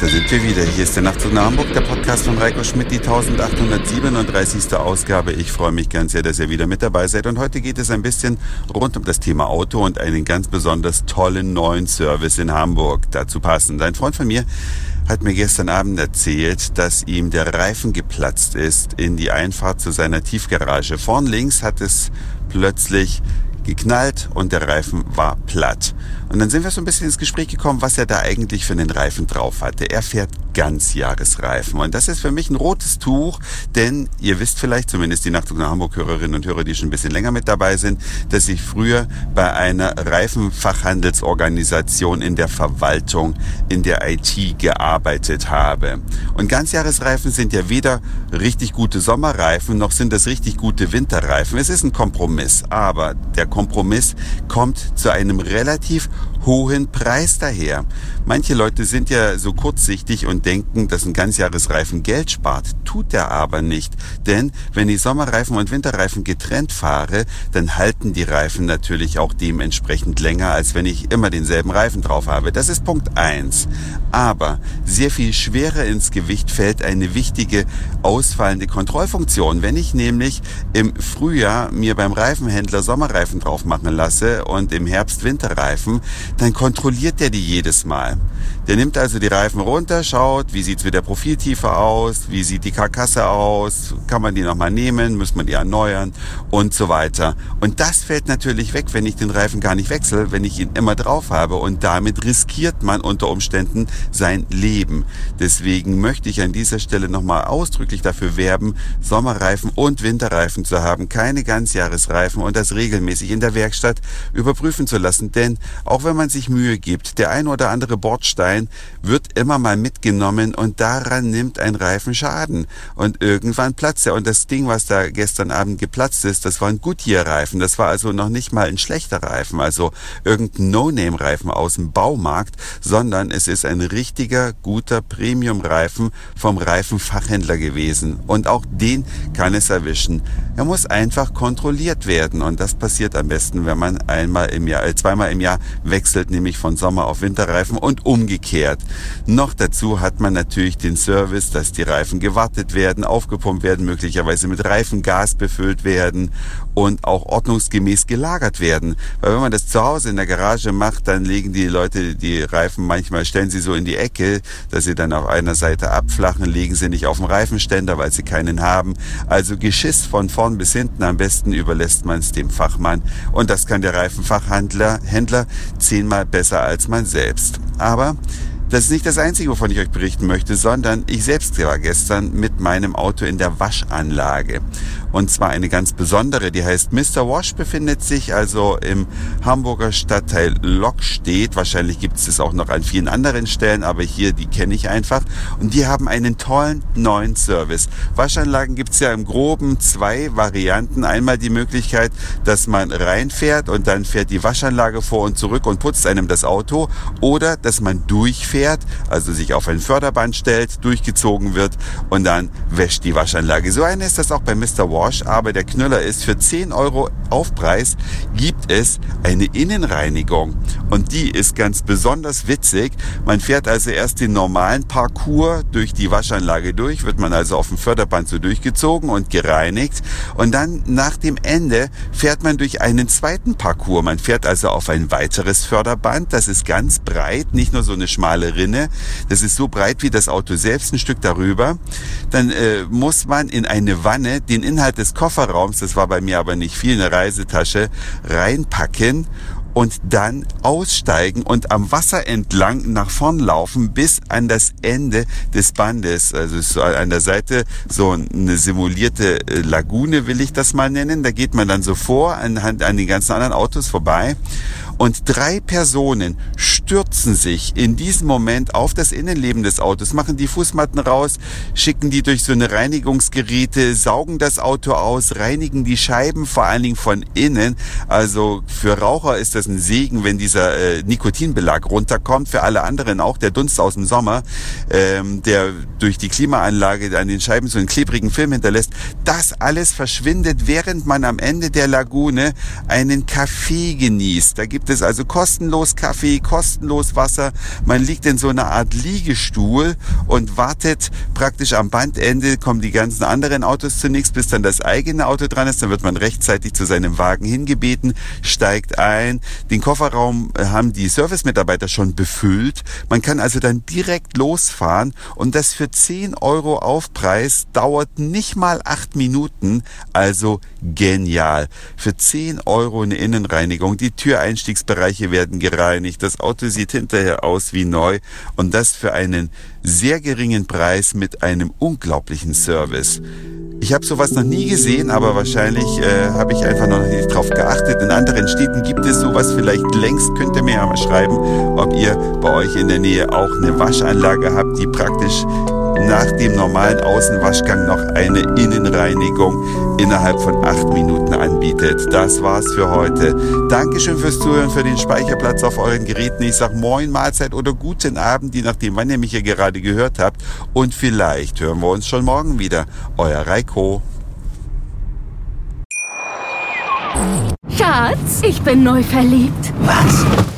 Da sind wir wieder. Hier ist der Nachtzug nach Hamburg, der Podcast von Reiko Schmidt, die 1837. Ausgabe. Ich freue mich ganz sehr, dass ihr wieder mit dabei seid. Und heute geht es ein bisschen rund um das Thema Auto und einen ganz besonders tollen neuen Service in Hamburg. Dazu passend. Ein Freund von mir hat mir gestern Abend erzählt, dass ihm der Reifen geplatzt ist in die Einfahrt zu seiner Tiefgarage. Vorn links hat es plötzlich geknallt und der Reifen war platt. Und dann sind wir so ein bisschen ins Gespräch gekommen, was er da eigentlich für einen Reifen drauf hatte. Er fährt Ganzjahresreifen. Und das ist für mich ein rotes Tuch, denn ihr wisst vielleicht, zumindest die Nachtzug nach Hamburg Hörerinnen und Hörer, die schon ein bisschen länger mit dabei sind, dass ich früher bei einer Reifenfachhandelsorganisation in der Verwaltung, in der IT gearbeitet habe. Und Ganzjahresreifen sind ja weder richtig gute Sommerreifen, noch sind das richtig gute Winterreifen. Es ist ein Kompromiss, aber der Kompromiss kommt zu einem relativ hohen Preis daher. Manche Leute sind ja so kurzsichtig und denken, dass ein Ganzjahresreifen Geld spart. Tut er aber nicht. Denn wenn ich Sommerreifen und Winterreifen getrennt fahre, dann halten die Reifen natürlich auch dementsprechend länger, als wenn ich immer denselben Reifen drauf habe. Das ist Punkt eins. Aber sehr viel schwerer ins Gewicht fällt eine wichtige ausfallende Kontrollfunktion. Wenn ich nämlich im Frühjahr mir beim Reifenhändler Sommerreifen drauf machen lasse und im Herbst Winterreifen, dann kontrolliert der die jedes Mal. Der nimmt also die Reifen runter, schaut, wie sieht's mit der Profiltiefe aus, wie sieht die Karkasse aus, kann man die nochmal nehmen, muss man die erneuern und so weiter. Und das fällt natürlich weg, wenn ich den Reifen gar nicht wechsle, wenn ich ihn immer drauf habe und damit riskiert man unter Umständen sein Leben. Deswegen möchte ich an dieser Stelle nochmal ausdrücklich dafür werben, Sommerreifen und Winterreifen zu haben, keine Ganzjahresreifen und das regelmäßig in der Werkstatt überprüfen zu lassen, denn auch wenn man sich Mühe gibt, der ein oder andere Bordstein wird immer mal mitgenommen und daran nimmt ein Reifen Schaden. Und irgendwann platzt er. Und das Ding, was da gestern Abend geplatzt ist, das war ein Goodyear-Reifen. Das war also noch nicht mal ein schlechter Reifen, also irgendein No-Name-Reifen aus dem Baumarkt, sondern es ist ein richtiger, guter Premium-Reifen vom Reifenfachhändler gewesen. Und auch den kann es erwischen. Er muss einfach kontrolliert werden. Und das passiert am besten, wenn man einmal im Jahr, äh, zweimal im Jahr wechselt, nämlich von Sommer auf Winterreifen und umgekehrt. Noch dazu hat man natürlich den Service, dass die Reifen gewartet werden, aufgepumpt werden, möglicherweise mit Reifengas befüllt werden und auch ordnungsgemäß gelagert werden. Weil wenn man das zu Hause in der Garage macht, dann legen die Leute die Reifen manchmal, stellen sie so in die Ecke, dass sie dann auf einer Seite abflachen, legen sie nicht auf dem Reifenständer, weil sie keinen haben. Also Geschiss von vorn bis hinten, am besten überlässt man es dem Fachmann. Und das kann der Reifenfachhändler Händler zehnmal besser als man selbst. Aber das ist nicht das Einzige, wovon ich euch berichten möchte, sondern ich selbst war gestern mit meinem Auto in der Waschanlage. Und zwar eine ganz besondere, die heißt Mr. Wash, befindet sich also im Hamburger Stadtteil Lockstedt. Wahrscheinlich gibt es es auch noch an vielen anderen Stellen, aber hier, die kenne ich einfach. Und die haben einen tollen neuen Service. Waschanlagen gibt es ja im Groben zwei Varianten. Einmal die Möglichkeit, dass man reinfährt und dann fährt die Waschanlage vor und zurück und putzt einem das Auto. Oder dass man durchfährt, also sich auf ein Förderband stellt, durchgezogen wird und dann wäscht die Waschanlage. So eine ist das auch bei Mr. Wash, aber der Knüller ist, für 10 Euro Aufpreis gibt es eine Innenreinigung. Und die ist ganz besonders witzig. Man fährt also erst den normalen Parcours durch die Waschanlage durch, wird man also auf dem Förderband so durchgezogen und gereinigt. Und dann nach dem Ende fährt man durch einen zweiten Parcours. Man fährt also auf ein weiteres Förderband. Das ist ganz breit, nicht nur so eine schmale Rinne. Das ist so breit wie das Auto selbst, ein Stück darüber. Dann äh, muss man in eine Wanne den Inhalt des Kofferraums, das war bei mir aber nicht viel, eine Reisetasche, reinpacken und dann aussteigen und am Wasser entlang nach vorn laufen bis an das Ende des Bandes. Also so an der Seite so eine simulierte äh, Lagune will ich das mal nennen. Da geht man dann so vor an, an den ganzen anderen Autos vorbei und drei Personen stürzen sich in diesem Moment auf das Innenleben des Autos, machen die Fußmatten raus, schicken die durch so eine Reinigungsgeräte, saugen das Auto aus, reinigen die Scheiben vor allen Dingen von innen. Also für Raucher ist das ein Segen, wenn dieser äh, Nikotinbelag runterkommt. Für alle anderen auch der Dunst aus dem Sommer, ähm, der durch die Klimaanlage an den Scheiben so einen klebrigen Film hinterlässt. Das alles verschwindet, während man am Ende der Lagune einen Kaffee genießt. Da gibt gibt es also kostenlos Kaffee, kostenlos Wasser. Man liegt in so einer Art Liegestuhl und wartet praktisch am Bandende, kommen die ganzen anderen Autos zunächst, bis dann das eigene Auto dran ist. Dann wird man rechtzeitig zu seinem Wagen hingebeten, steigt ein. Den Kofferraum äh, haben die Servicemitarbeiter schon befüllt. Man kann also dann direkt losfahren und das für 10 Euro Aufpreis dauert nicht mal acht Minuten. Also genial. Für 10 Euro eine Innenreinigung. Die Türeinstiegsbereiche werden gereinigt. Das Auto sieht hinterher aus wie neu. Und das für einen sehr geringen Preis mit einem unglaublichen Service. Ich habe sowas noch nie gesehen, aber wahrscheinlich äh, habe ich einfach noch nicht drauf geachtet. In anderen Städten gibt es sowas vielleicht längst. Könnt ihr mir ja mal schreiben, ob ihr bei euch in der Nähe auch eine Waschanlage habt, die praktisch nach dem normalen Außenwaschgang noch eine Innenreinigung innerhalb von acht Minuten anbietet. Das war's für heute. Dankeschön fürs Zuhören, für den Speicherplatz auf euren Geräten. Ich sag Moin, Mahlzeit oder guten Abend, je nachdem, wann ihr mich hier gerade gehört habt. Und vielleicht hören wir uns schon morgen wieder. Euer Reiko. Schatz, ich bin neu verliebt. Was?